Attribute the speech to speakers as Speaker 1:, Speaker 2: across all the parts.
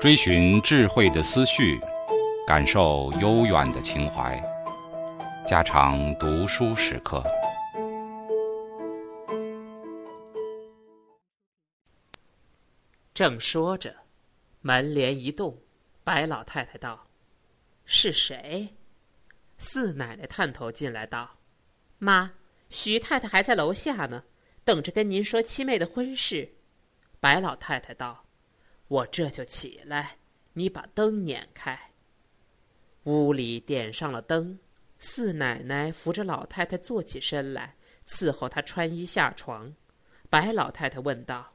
Speaker 1: 追寻智慧的思绪，感受悠远的情怀。家常读书时刻。
Speaker 2: 正说着，门帘一动，白老太太道：“是谁？”四奶奶探头进来道：“妈，徐太太还在楼下呢，等着跟您说七妹的婚事。”白老太太道。我这就起来，你把灯撵开。屋里点上了灯，四奶奶扶着老太太坐起身来，伺候她穿衣下床。白老太太问道：“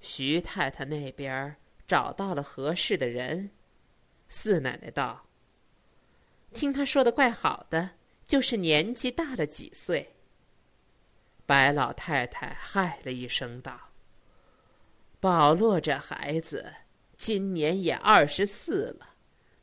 Speaker 2: 徐太太那边找到了合适的人？”四奶奶道：“听她说的怪好的，就是年纪大了几岁。”白老太太嗨了一声道。保罗这孩子今年也二十四了，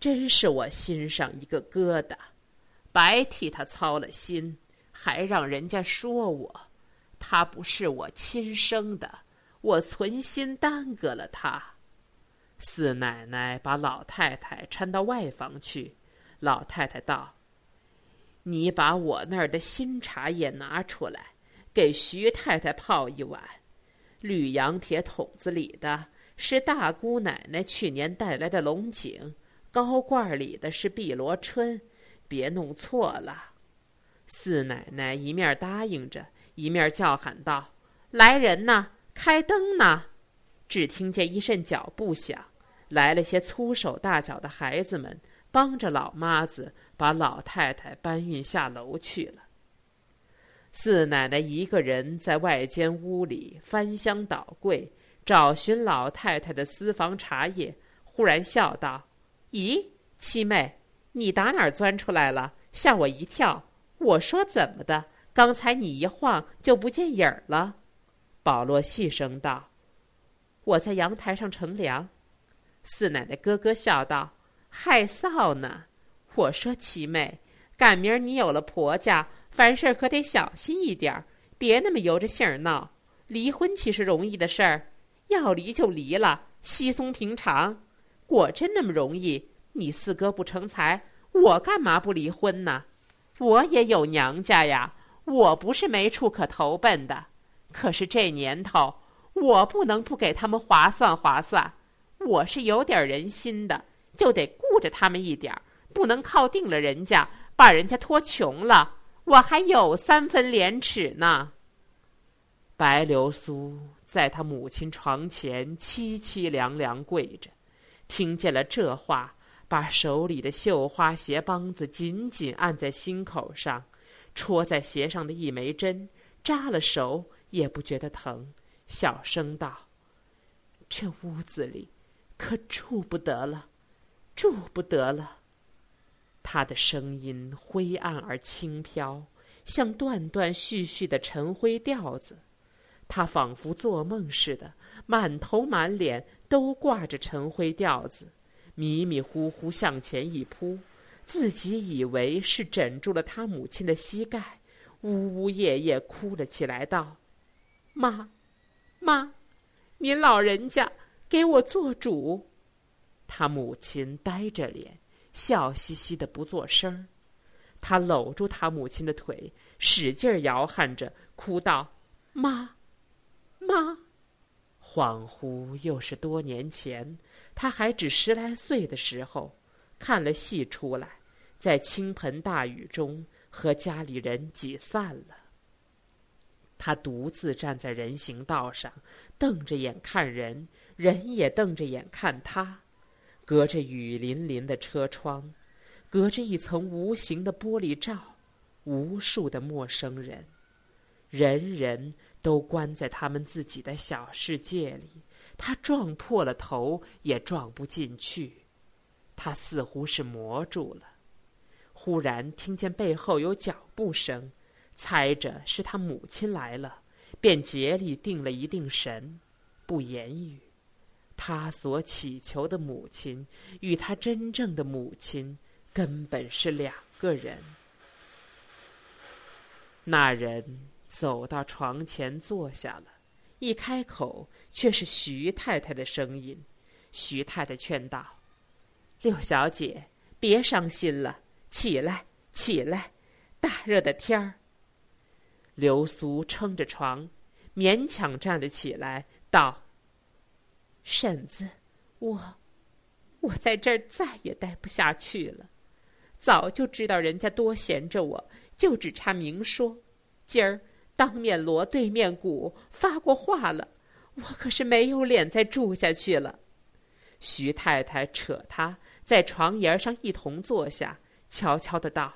Speaker 2: 真是我心上一个疙瘩，白替他操了心，还让人家说我，他不是我亲生的，我存心耽搁了他。四奶奶把老太太搀到外房去，老太太道：“你把我那儿的新茶叶拿出来，给徐太太泡一碗。”绿羊铁桶子里的是大姑奶奶去年带来的龙井，高罐里的是碧螺春，别弄错了。四奶奶一面答应着，一面叫喊道：“来人呐，开灯呐！”只听见一阵脚步响，来了些粗手大脚的孩子们，帮着老妈子把老太太搬运下楼去了。四奶奶一个人在外间屋里翻箱倒柜，找寻老太太的私房茶叶。忽然笑道：“咦，七妹，你打哪儿钻出来了？吓我一跳！我说怎么的？刚才你一晃就不见影儿了。”保罗细声道：“我在阳台上乘凉。”四奶奶咯咯笑道：“害臊呢！我说七妹，赶明儿你有了婆家。”凡事可得小心一点儿，别那么由着性儿闹。离婚岂是容易的事儿？要离就离了，稀松平常。果真那么容易？你四哥不成才，我干嘛不离婚呢？我也有娘家呀，我不是没处可投奔的。可是这年头，我不能不给他们划算划算。我是有点人心的，就得顾着他们一点儿，不能靠定了人家，把人家拖穷了。我还有三分廉耻呢。白流苏在他母亲床前凄凄凉凉跪着，听见了这话，把手里的绣花鞋帮子紧紧按在心口上，戳在鞋上的一枚针扎了手也不觉得疼，小声道：“这屋子里可住不得了，住不得了。”他的声音灰暗而轻飘，像断断续续的晨灰调子。他仿佛做梦似的，满头满脸都挂着晨灰调子，迷迷糊糊向前一扑，自己以为是枕住了他母亲的膝盖，呜呜咽咽哭了起来，道：“妈，妈，您老人家给我做主。”他母亲呆着脸。笑嘻嘻的不作声，他搂住他母亲的腿，使劲摇撼着，哭道：“妈，妈！”恍惚又是多年前，他还只十来岁的时候，看了戏出来，在倾盆大雨中和家里人挤散了。他独自站在人行道上，瞪着眼看人，人也瞪着眼看他。隔着雨淋淋的车窗，隔着一层无形的玻璃罩，无数的陌生人，人人都关在他们自己的小世界里。他撞破了头也撞不进去，他似乎是磨住了。忽然听见背后有脚步声，猜着是他母亲来了，便竭力定了一定神，不言语。他所祈求的母亲，与他真正的母亲，根本是两个人。那人走到床前坐下了，一开口却是徐太太的声音。徐太太劝道：“六小姐，别伤心了，起来，起来，大热的天儿。”刘苏撑着床，勉强站了起来，道：“婶子，我，我在这儿再也待不下去了。早就知道人家多闲着我，就只差明说。今儿当面锣对面鼓，发过话了，我可是没有脸再住下去了。”徐太太扯他在床沿上一同坐下，悄悄的道：“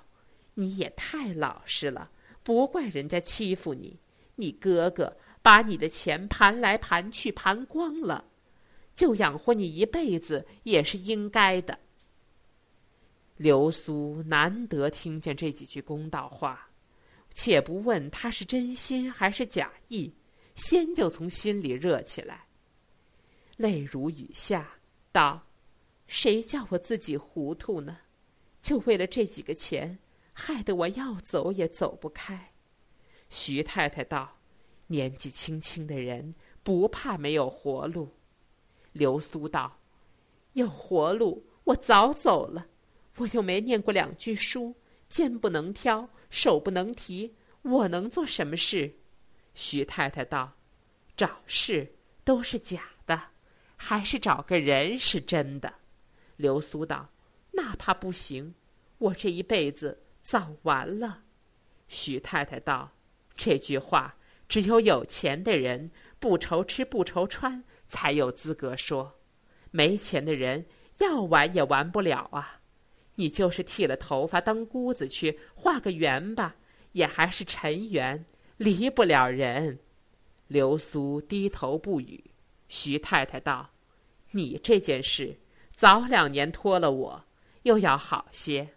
Speaker 2: 你也太老实了。”不怪人家欺负你，你哥哥把你的钱盘来盘去盘光了，就养活你一辈子也是应该的。刘苏难得听见这几句公道话，且不问他是真心还是假意，先就从心里热起来，泪如雨下，道：“谁叫我自己糊涂呢？就为了这几个钱。”害得我要走也走不开，徐太太道：“年纪轻轻的人不怕没有活路。”刘苏道：“有活路，我早走了。我又没念过两句书，肩不能挑，手不能提，我能做什么事？”徐太太道：“找事都是假的，还是找个人是真的。”刘苏道：“那怕不行，我这一辈子。”早完了，徐太太道：“这句话只有有钱的人不愁吃不愁穿才有资格说，没钱的人要完也完不了啊！你就是剃了头发当姑子去画个圆吧，也还是尘缘，离不了人。”刘苏低头不语。徐太太道：“你这件事早两年托了我，又要好些。”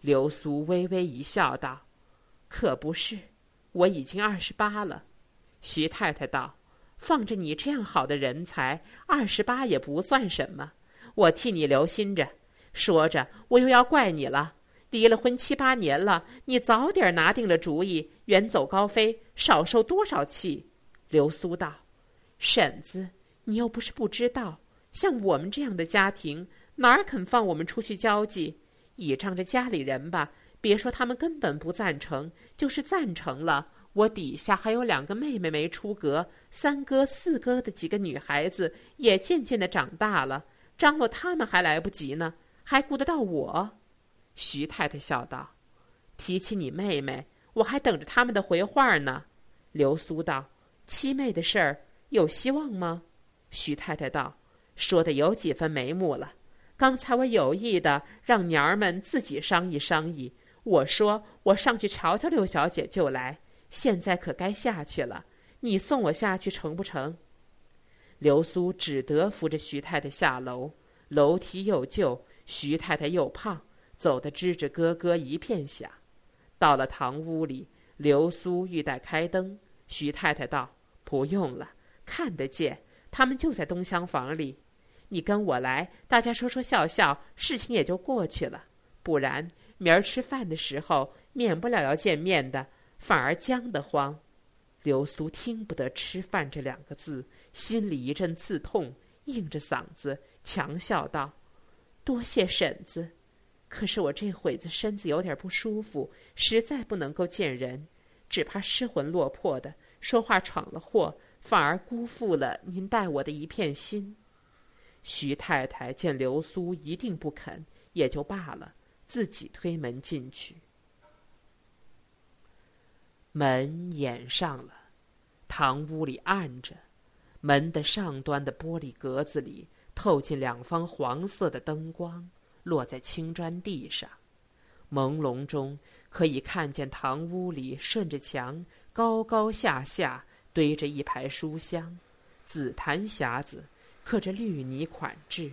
Speaker 2: 刘苏微微一笑，道：“可不是，我已经二十八了。”徐太太道：“放着你这样好的人才，二十八也不算什么。我替你留心着。”说着，我又要怪你了。离了婚七八年了，你早点拿定了主意，远走高飞，少受多少气。刘苏道：“婶子，你又不是不知道，像我们这样的家庭，哪儿肯放我们出去交际？”倚仗着家里人吧，别说他们根本不赞成，就是赞成了，我底下还有两个妹妹没出阁，三哥四哥的几个女孩子也渐渐的长大了，张罗他们还来不及呢，还顾得到我？徐太太笑道：“提起你妹妹，我还等着他们的回话呢。”刘苏道：“七妹的事儿有希望吗？”徐太太道：“说的有几分眉目了。”刚才我有意的让娘儿们自己商议商议。我说我上去瞧瞧六小姐就来，现在可该下去了。你送我下去成不成？刘苏只得扶着徐太太下楼。楼梯又旧，徐太太又胖，走得吱吱咯咯一片响。到了堂屋里，刘苏欲待开灯，徐太太道：“不用了，看得见，他们就在东厢房里。”你跟我来，大家说说笑笑，事情也就过去了。不然明儿吃饭的时候，免不了要见面的，反而僵得慌。刘苏听不得“吃饭”这两个字，心里一阵刺痛，硬着嗓子强笑道：“多谢婶子，可是我这会子身子有点不舒服，实在不能够见人，只怕失魂落魄的，说话闯了祸，反而辜负了您待我的一片心。”徐太太见刘苏一定不肯，也就罢了，自己推门进去。门掩上了，堂屋里暗着，门的上端的玻璃格子里透进两方黄色的灯光，落在青砖地上，朦胧中可以看见堂屋里顺着墙高高下下堆着一排书箱，紫檀匣子。刻着绿泥款制，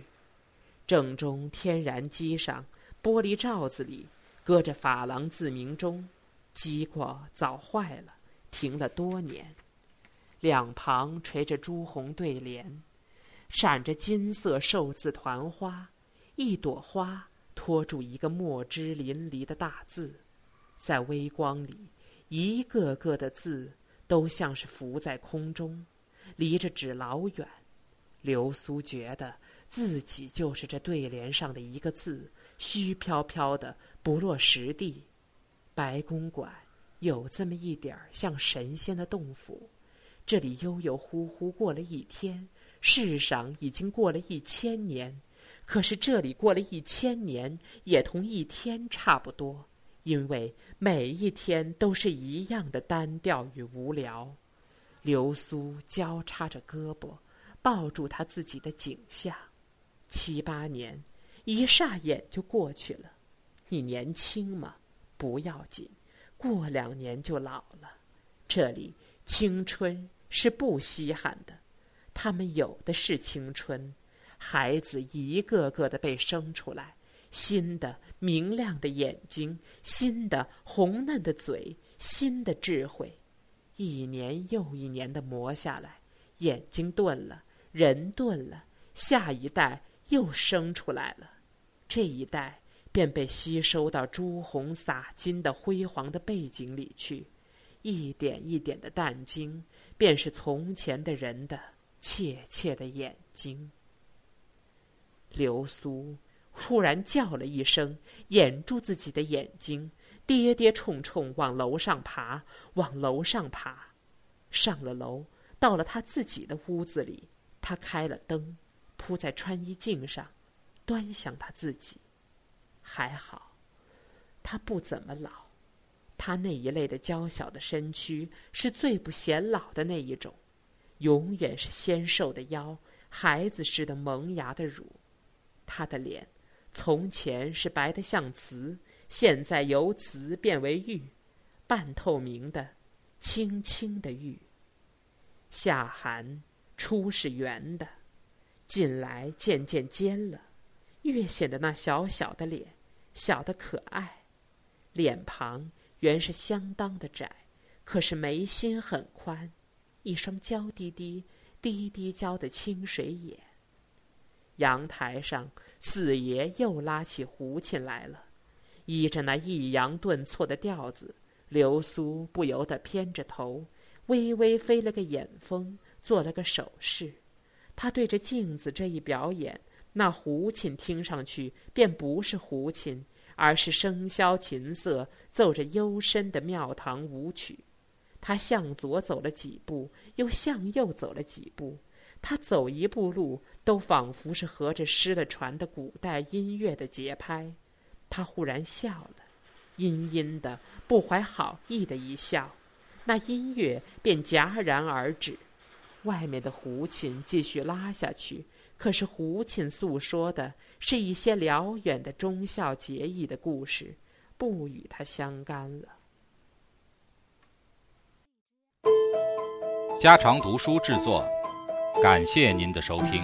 Speaker 2: 正中天然机上玻璃罩子里搁着珐琅自鸣钟，机过早坏了，停了多年。两旁垂着朱红对联，闪着金色寿字团花，一朵花托住一个墨汁淋漓的大字，在微光里，一个个的字都像是浮在空中，离着纸老远。流苏觉得自己就是这对联上的一个字，虚飘飘的不落实地。白公馆有这么一点儿像神仙的洞府，这里悠悠忽忽过了一天，世上已经过了一千年，可是这里过了一千年也同一天差不多，因为每一天都是一样的单调与无聊。流苏交叉着胳膊，抱住他自己的景象。七八年，一霎眼就过去了。你年轻吗？不要紧，过两年就老了。这里青春是不稀罕的，他们有的是青春。孩子一个个的被生出来，新的明亮的眼睛，新的红嫩的嘴，新的智慧，一年又一年的磨下来，眼睛钝了，人钝了，下一代又生出来了，这一代。便被吸收到朱红洒金的辉煌的背景里去，一点一点的淡金，便是从前的人的怯怯的眼睛。流苏忽然叫了一声，掩住自己的眼睛，跌跌冲冲往楼上爬，往楼上爬，上了楼，到了他自己的屋子里，他开了灯，铺在穿衣镜上，端详他自己。还好，他不怎么老，他那一类的娇小的身躯是最不显老的那一种，永远是纤瘦的腰，孩子似的萌芽的乳。他的脸，从前是白的像瓷，现在由瓷变为玉，半透明的，青青的玉。夏寒初是圆的，近来渐渐尖了。越显得那小小的脸，小的可爱。脸庞原是相当的窄，可是眉心很宽，一双娇滴滴、滴滴娇的清水眼。阳台上，四爷又拉起胡琴来了，依着那抑扬顿挫的调子，流苏不由得偏着头，微微飞了个眼风，做了个手势。他对着镜子这一表演。那胡琴听上去便不是胡琴，而是笙箫琴瑟奏着幽深的庙堂舞曲。他向左走了几步，又向右走了几步。他走一步路，都仿佛是合着失了传的古代音乐的节拍。他忽然笑了，阴阴的、不怀好意的一笑，那音乐便戛然而止。外面的胡琴继续拉下去。可是胡琴诉说的是一些辽远的忠孝节义的故事，不与他相干了。
Speaker 1: 家常读书制作，感谢您的收听。